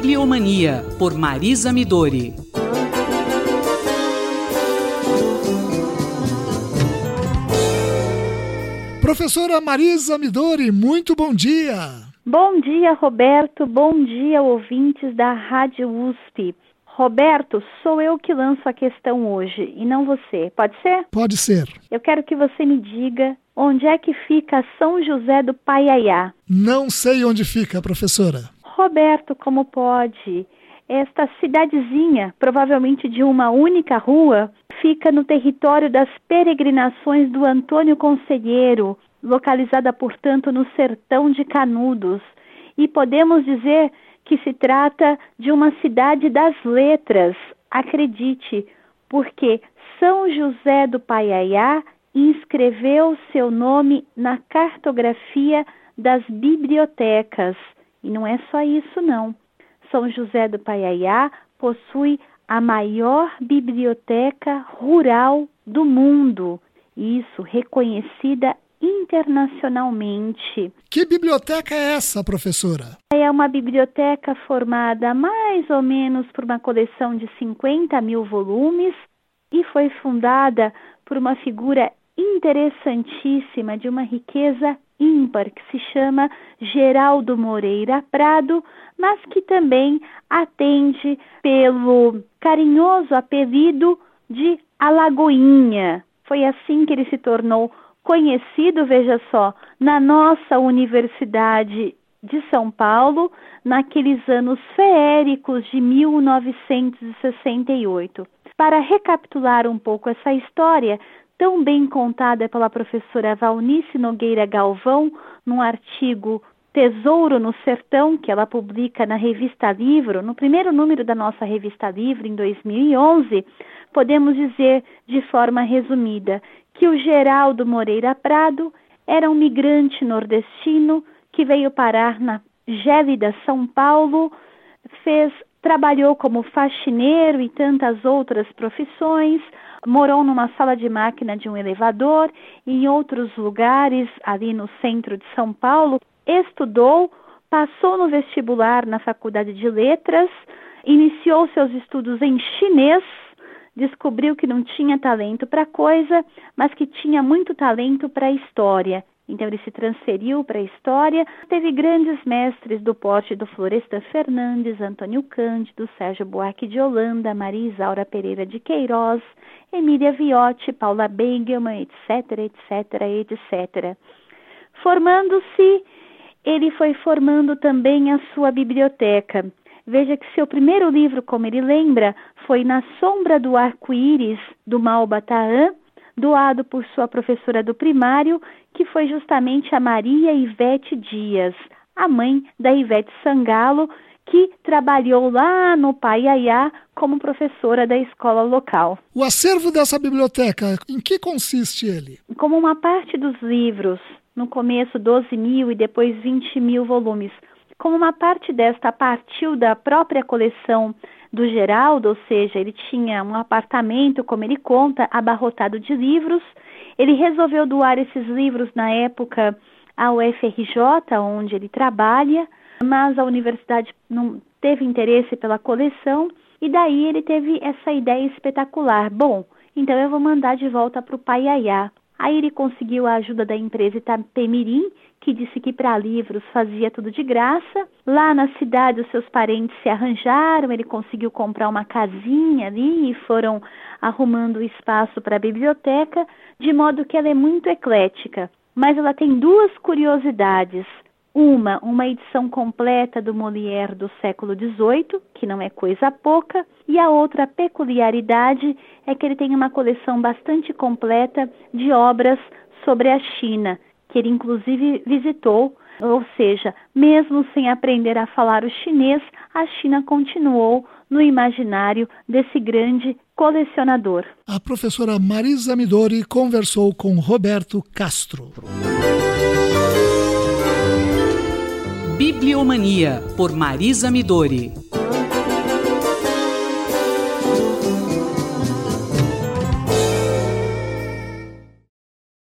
Bibliomania, por Marisa Midori. Professora Marisa Midori, muito bom dia. Bom dia, Roberto. Bom dia, ouvintes da Rádio USP. Roberto, sou eu que lanço a questão hoje e não você. Pode ser? Pode ser. Eu quero que você me diga onde é que fica São José do Paiaiá. Não sei onde fica, professora. Roberto, como pode? Esta cidadezinha, provavelmente de uma única rua, fica no território das peregrinações do Antônio Conselheiro, localizada, portanto, no sertão de Canudos. E podemos dizer que se trata de uma cidade das letras, acredite, porque São José do Paiaiá inscreveu seu nome na cartografia das bibliotecas. E não é só isso, não. São José do Paiaiá possui a maior biblioteca rural do mundo. Isso reconhecida internacionalmente. Que biblioteca é essa, professora? É uma biblioteca formada mais ou menos por uma coleção de 50 mil volumes e foi fundada por uma figura interessantíssima de uma riqueza ímpar que se chama Geraldo Moreira Prado, mas que também atende pelo carinhoso apelido de Alagoinha. Foi assim que ele se tornou conhecido, veja só, na nossa Universidade de São Paulo, naqueles anos feéricos de 1968. Para recapitular um pouco essa história, tão bem contada pela professora Valnice Nogueira Galvão, num artigo Tesouro no Sertão, que ela publica na revista Livro, no primeiro número da nossa revista Livro, em 2011, podemos dizer de forma resumida que o Geraldo Moreira Prado era um migrante nordestino que veio parar na gélida São Paulo, fez trabalhou como faxineiro e tantas outras profissões, morou numa sala de máquina de um elevador e em outros lugares ali no centro de São Paulo, estudou, passou no vestibular na Faculdade de Letras, iniciou seus estudos em chinês descobriu que não tinha talento para coisa, mas que tinha muito talento para história. Então ele se transferiu para a história. Teve grandes mestres do porte do Florestan Fernandes, Antônio Cândido, Sérgio Buarque de Holanda, Maria Isaura Pereira de Queiroz, Emília Viotti, Paula Bengelman, etc, etc, etc. Formando-se, ele foi formando também a sua biblioteca. Veja que seu primeiro livro, como ele lembra, foi Na Sombra do Arco-Íris, do Malbataan, doado por sua professora do primário, que foi justamente a Maria Ivete Dias, a mãe da Ivete Sangalo, que trabalhou lá no Paiaiá como professora da escola local. O acervo dessa biblioteca, em que consiste ele? Como uma parte dos livros, no começo 12 mil e depois 20 mil volumes, como uma parte desta partiu da própria coleção do Geraldo, ou seja, ele tinha um apartamento, como ele conta, abarrotado de livros. Ele resolveu doar esses livros na época à UFRJ, onde ele trabalha, mas a universidade não teve interesse pela coleção e daí ele teve essa ideia espetacular. Bom, então eu vou mandar de volta para o Paiaiá. Aí ele conseguiu a ajuda da empresa Itapemirim, que disse que para livros fazia tudo de graça. Lá na cidade, os seus parentes se arranjaram, ele conseguiu comprar uma casinha ali e foram arrumando espaço para a biblioteca, de modo que ela é muito eclética. Mas ela tem duas curiosidades. Uma, uma edição completa do Molière do século XVIII, que não é coisa pouca, e a outra peculiaridade é que ele tem uma coleção bastante completa de obras sobre a China, que ele inclusive visitou, ou seja, mesmo sem aprender a falar o chinês, a China continuou no imaginário desse grande colecionador. A professora Marisa Midori conversou com Roberto Castro. Bibliomania, por Marisa Midori.